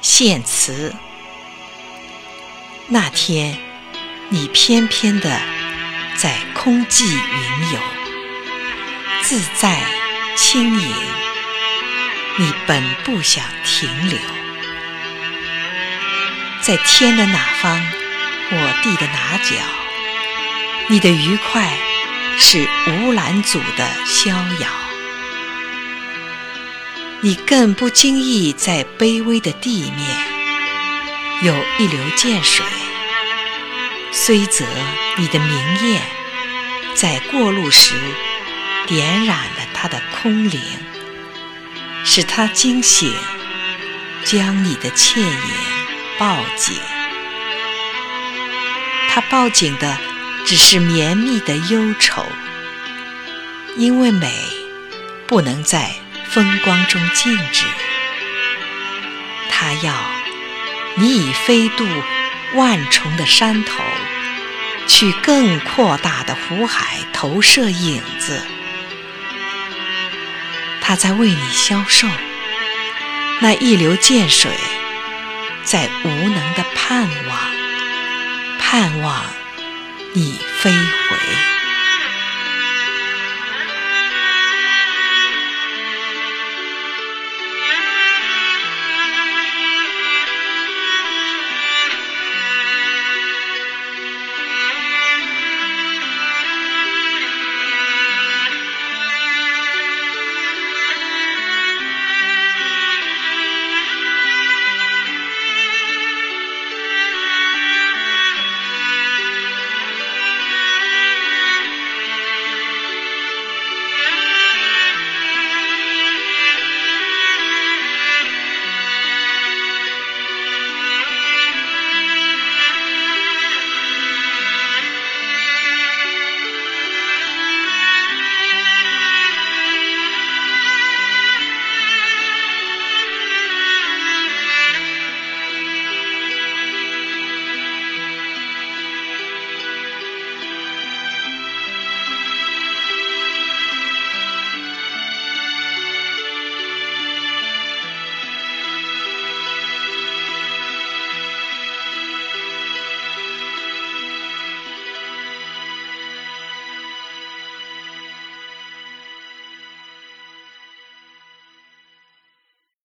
献词。那天，你翩翩的在空际云游，自在轻盈。你本不想停留，在天的哪方，我地的哪角，你的愉快是无拦阻的逍遥。你更不经意在卑微的地面，有一流涧水，虽则你的明艳，在过路时点染了它的空灵，使它惊醒，将你的倩影抱紧。它抱紧的只是绵密的忧愁，因为美不能在。风光中静止，他要你以飞渡万重的山头，去更扩大的湖海投射影子。他在为你消瘦，那一流涧水在无能的盼望，盼望你飞回。